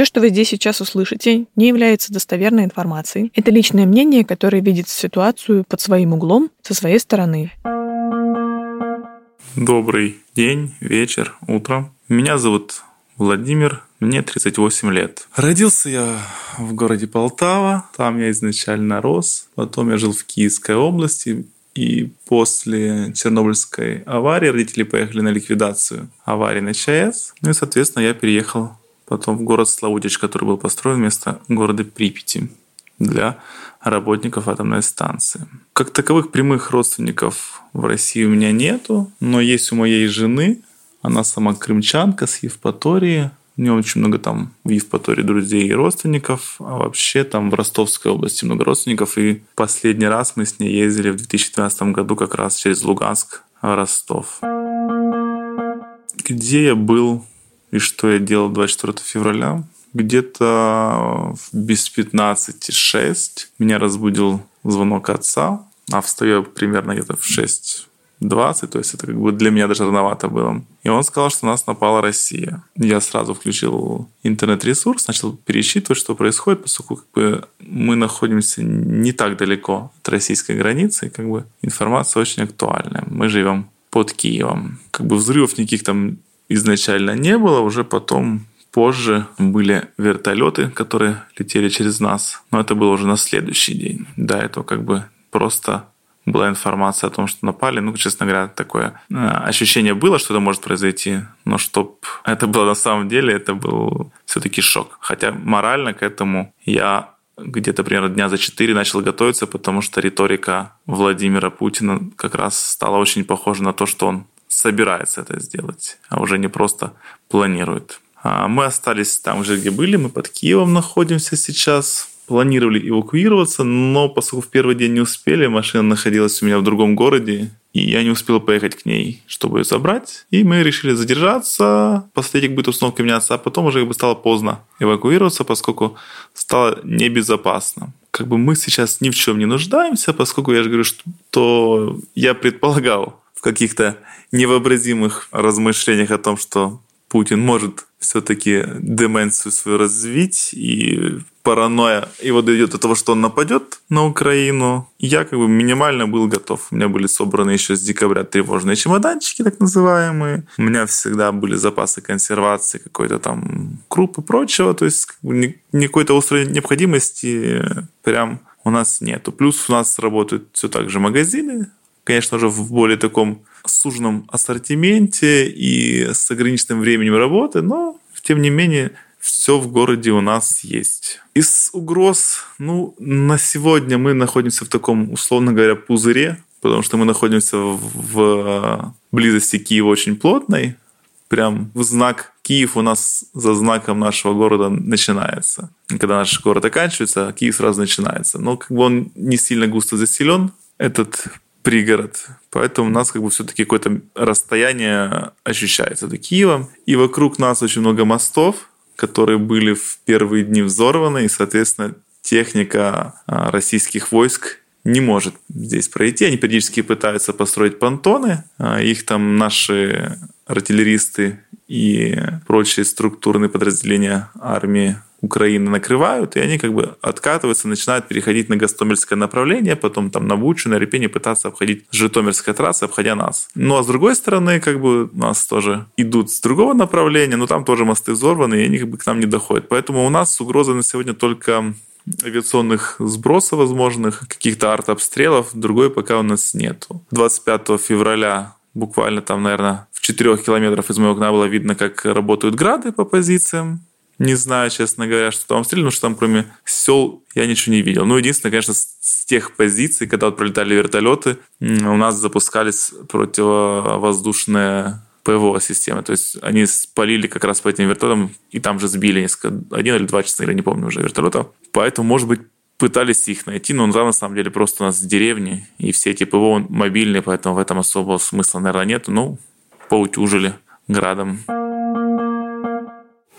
Все, что вы здесь сейчас услышите, не является достоверной информацией. Это личное мнение, которое видит ситуацию под своим углом, со своей стороны. Добрый день, вечер, утро. Меня зовут Владимир, мне 38 лет. Родился я в городе Полтава, там я изначально рос. Потом я жил в Киевской области, и после Чернобыльской аварии родители поехали на ликвидацию аварии на ЧАЭС. Ну и, соответственно, я переехал потом в город Славутич, который был построен вместо города Припяти для работников атомной станции. Как таковых прямых родственников в России у меня нету, но есть у моей жены. Она сама крымчанка с Евпатории. У нее очень много там в Евпатории друзей и родственников, а вообще там в Ростовской области много родственников. И последний раз мы с ней ездили в 2012 году как раз через Луганск в Ростов. Где я был и что я делал 24 февраля? Где-то без 15-6 меня разбудил звонок отца, а встаю примерно где-то в 6 20, то есть это как бы для меня даже рановато было. И он сказал, что нас напала Россия. Я сразу включил интернет-ресурс, начал пересчитывать, что происходит, поскольку как бы мы находимся не так далеко от российской границы, как бы информация очень актуальная. Мы живем под Киевом. Как бы взрывов никаких там изначально не было, уже потом Позже были вертолеты, которые летели через нас, но это было уже на следующий день. До этого как бы просто была информация о том, что напали. Ну, честно говоря, такое э, ощущение было, что это может произойти. Но чтобы это было на самом деле, это был все-таки шок. Хотя морально к этому я где-то примерно дня за четыре начал готовиться, потому что риторика Владимира Путина как раз стала очень похожа на то, что он собирается это сделать, а уже не просто планирует. А мы остались там же, где были, мы под Киевом находимся сейчас планировали эвакуироваться, но поскольку в первый день не успели, машина находилась у меня в другом городе, и я не успел поехать к ней, чтобы ее забрать. И мы решили задержаться, посмотреть, как будет установка меняться, а потом уже как бы стало поздно эвакуироваться, поскольку стало небезопасно. Как бы мы сейчас ни в чем не нуждаемся, поскольку я же говорю, что я предполагал в каких-то невообразимых размышлениях о том, что Путин может все-таки деменцию свою развить, и паранойя его дойдет до того, что он нападет на Украину. Я как бы минимально был готов. У меня были собраны еще с декабря тревожные чемоданчики, так называемые. У меня всегда были запасы консервации, какой-то там круп и прочего. То есть как бы, никакой-то острой необходимости прям у нас нету. Плюс у нас работают все так же магазины, конечно же, в более таком суженном ассортименте и с ограниченным временем работы, но, тем не менее, все в городе у нас есть. Из угроз, ну, на сегодня мы находимся в таком, условно говоря, пузыре, потому что мы находимся в близости Киева очень плотной, прям в знак Киев у нас за знаком нашего города начинается. Когда наш город оканчивается, Киев сразу начинается. Но как бы он не сильно густо заселен, этот пригород. Поэтому у нас как бы все-таки какое-то расстояние ощущается до Киева. И вокруг нас очень много мостов, которые были в первые дни взорваны, и, соответственно, техника а, российских войск не может здесь пройти. Они периодически пытаются построить понтоны. А, их там наши артиллеристы и прочие структурные подразделения армии Украины накрывают, и они как бы откатываются, начинают переходить на Гастомельское направление, потом там на Бучу, на Репене пытаться обходить Житомирская трасса, обходя нас. Ну а с другой стороны, как бы нас тоже идут с другого направления, но там тоже мосты взорваны, и они как бы к нам не доходят. Поэтому у нас угроза на сегодня только авиационных сбросов возможных, каких-то артобстрелов, другой пока у нас нету. 25 февраля буквально там, наверное, в 4 километрах из моего окна было видно, как работают грады по позициям. Не знаю, честно говоря, что там стреляли, потому что там кроме сел я ничего не видел. Ну, единственное, конечно, с тех позиций, когда вот пролетали вертолеты, у нас запускались противовоздушные ПВО системы. То есть они спалили как раз по этим вертолетам, и там же сбили несколько, один или два часа, я не помню уже, вертолетов. Поэтому, может быть, пытались их найти, но там на самом деле просто у нас в деревне, и все эти ПВО мобильные, поэтому в этом особого смысла, наверное, нет. Ну, поутюжили градом.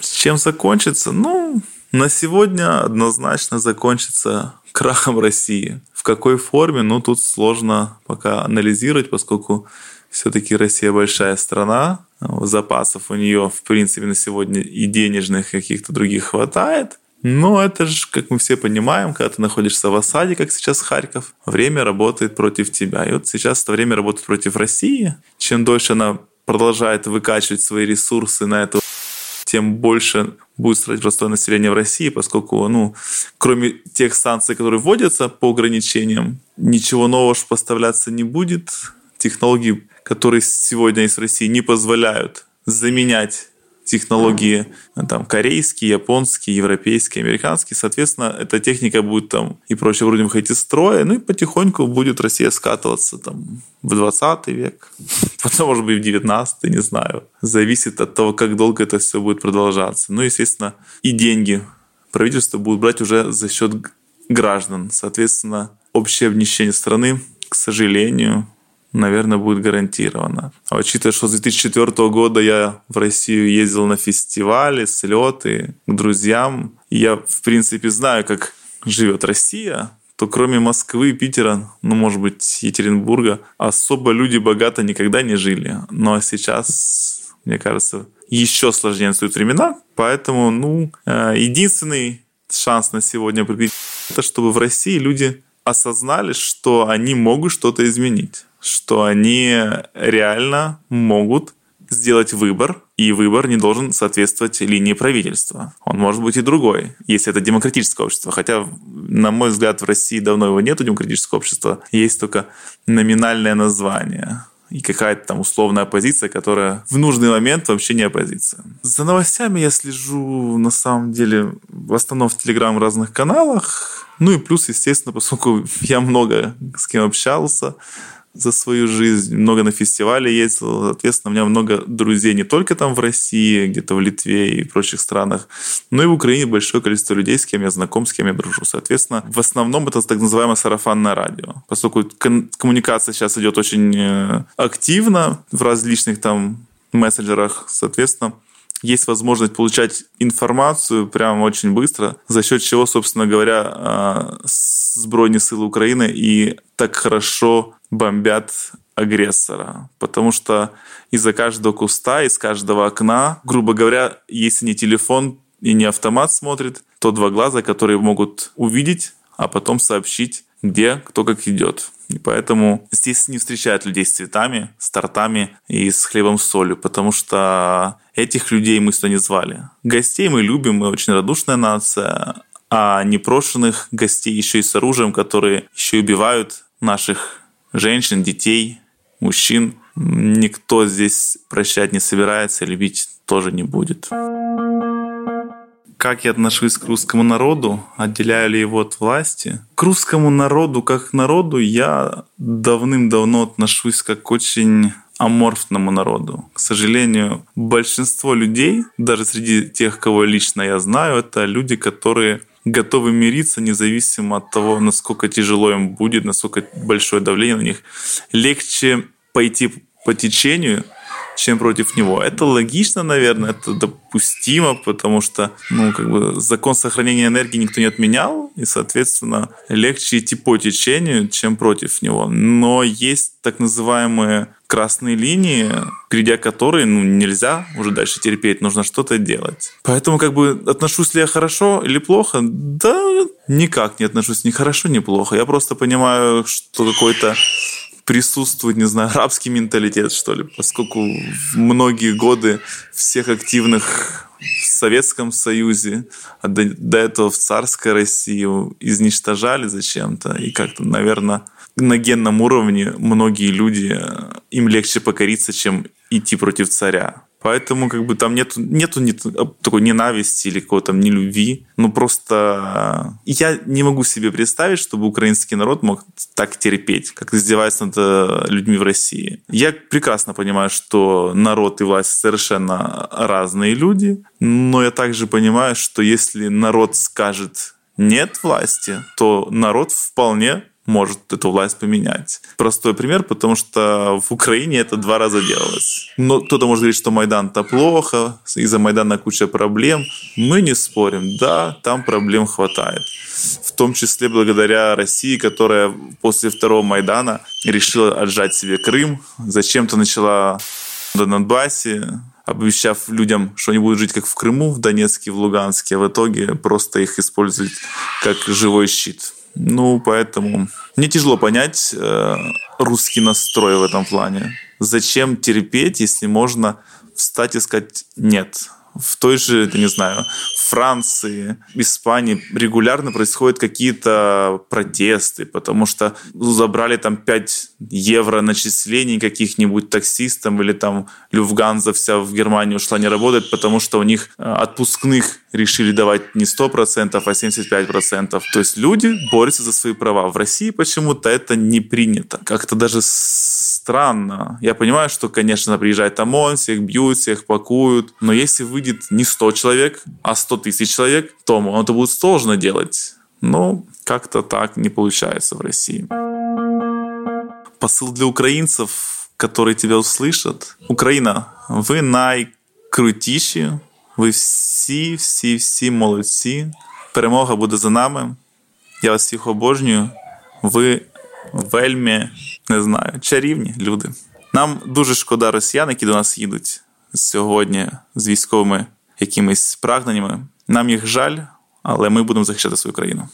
С чем закончится? Ну, на сегодня однозначно закончится крахом России. В какой форме? Ну, тут сложно пока анализировать, поскольку все-таки Россия большая страна, запасов у нее, в принципе, на сегодня и денежных, каких-то других хватает. Но это же, как мы все понимаем, когда ты находишься в осаде, как сейчас Харьков, время работает против тебя. И вот сейчас это время работает против России. Чем дольше она продолжает выкачивать свои ресурсы на эту тем больше будет страдать простое население в России, поскольку, ну, кроме тех санкций, которые вводятся по ограничениям, ничего нового поставляться не будет. Технологии, которые сегодня есть в России, не позволяют заменять технологии там, корейские, японские, европейские, американские. Соответственно, эта техника будет там и прочее вроде выходить из строя, ну и потихоньку будет Россия скатываться там в 20 век, потом, может быть, в 19 не знаю. Зависит от того, как долго это все будет продолжаться. Ну, естественно, и деньги правительство будет брать уже за счет граждан. Соответственно, общее обнищение страны, к сожалению, наверное, будет гарантировано. А учитывая, что с 2004 года я в Россию ездил на фестивали, слеты к друзьям, я, в принципе, знаю, как живет Россия, то кроме Москвы, Питера, ну, может быть, Екатеринбурга, особо люди богато никогда не жили. Но сейчас, мне кажется, еще сложнее настают времена, поэтому, ну, э, единственный шанс на сегодня определить, это чтобы в России люди осознали, что они могут что-то изменить что они реально могут сделать выбор, и выбор не должен соответствовать линии правительства. Он может быть и другой, если это демократическое общество. Хотя, на мой взгляд, в России давно его нет, демократического общества. Есть только номинальное название и какая-то там условная оппозиция, которая в нужный момент вообще не оппозиция. За новостями я слежу, на самом деле, в основном в Телеграм разных каналах. Ну и плюс, естественно, поскольку я много с кем общался, за свою жизнь, много на фестивале ездил, соответственно, у меня много друзей не только там в России, где-то в Литве и прочих странах, но и в Украине большое количество людей, с кем я знаком, с кем я дружу. Соответственно, в основном это так называемое сарафанное радио, поскольку коммуникация сейчас идет очень э, активно в различных там мессенджерах, соответственно, есть возможность получать информацию прямо очень быстро, за счет чего, собственно говоря, а, Збройные силы Украины и так хорошо бомбят агрессора. Потому что из-за каждого куста, из каждого окна, грубо говоря, если не телефон и не автомат смотрит, то два глаза, которые могут увидеть, а потом сообщить, где кто как идет. И поэтому здесь не встречают людей с цветами, с тортами и с хлебом с солью, потому что этих людей мы сюда не звали. Гостей мы любим, мы очень радушная нация, а непрошенных гостей еще и с оружием, которые еще и убивают наших женщин, детей, мужчин. Никто здесь прощать не собирается, любить тоже не будет. Как я отношусь к русскому народу? Отделяю ли его от власти? К русскому народу, как к народу, я давным-давно отношусь как очень аморфному народу. К сожалению, большинство людей, даже среди тех, кого лично я знаю, это люди, которые готовы мириться независимо от того, насколько тяжело им будет, насколько большое давление на них. Легче пойти по течению, чем против него. Это логично, наверное, это допустимо, потому что, ну, как бы закон сохранения энергии никто не отменял, и, соответственно, легче идти по течению, чем против него. Но есть так называемые красные линии, перейдя которые ну, нельзя уже дальше терпеть, нужно что-то делать. Поэтому как бы отношусь ли я хорошо или плохо? Да никак не отношусь ни хорошо, ни плохо. Я просто понимаю, что какой-то присутствует, не знаю, арабский менталитет, что ли, поскольку многие годы всех активных в Советском Союзе, а до, до этого в царской России изничтожали зачем-то. И как-то, наверное, на генном уровне многие люди, им легче покориться, чем идти против царя. Поэтому как бы там нету, нету, а, такой ненависти или какого-то там нелюбви. Ну просто я не могу себе представить, чтобы украинский народ мог так терпеть, как издевается над э, людьми в России. Я прекрасно понимаю, что народ и власть совершенно разные люди, но я также понимаю, что если народ скажет нет власти, то народ вполне может эту власть поменять. Простой пример, потому что в Украине это два раза делалось. Но кто-то может говорить, что Майдан-то плохо, из-за Майдана куча проблем. Мы не спорим, да, там проблем хватает. В том числе благодаря России, которая после второго Майдана решила отжать себе Крым, зачем-то начала на Донбассе, обещав людям, что они будут жить как в Крыму, в Донецке, в Луганске, а в итоге просто их используют как живой щит. Ну, поэтому мне тяжело понять э, русский настрой в этом плане. Зачем терпеть, если можно встать и сказать «нет»? В той же, я не знаю, Франции, Испании регулярно происходят какие-то протесты, потому что забрали там 5 евро начислений каких-нибудь таксистам или там Люфганза вся в Германию ушла не работает, потому что у них э, отпускных решили давать не 100%, а 75%. То есть люди борются за свои права. В России почему-то это не принято. Как-то даже странно. Я понимаю, что, конечно, приезжает ОМОН, всех бьют, всех пакуют, но если выйдет не 100 человек, а 100 тысяч человек, то это будет сложно делать. Но как-то так не получается в России. Посыл для украинцев, которые тебя услышат. Украина, вы найкрутіші, ви всі, всі, всі молодці. Перемога буде за нами. Я вас всіх обожнюю. Ви вельми не знаю, чарівні люди. Нам дуже шкода росіян, які до нас їдуть сьогодні з військовими якимись прагненнями. Нам їх жаль, але ми будемо захищати свою країну.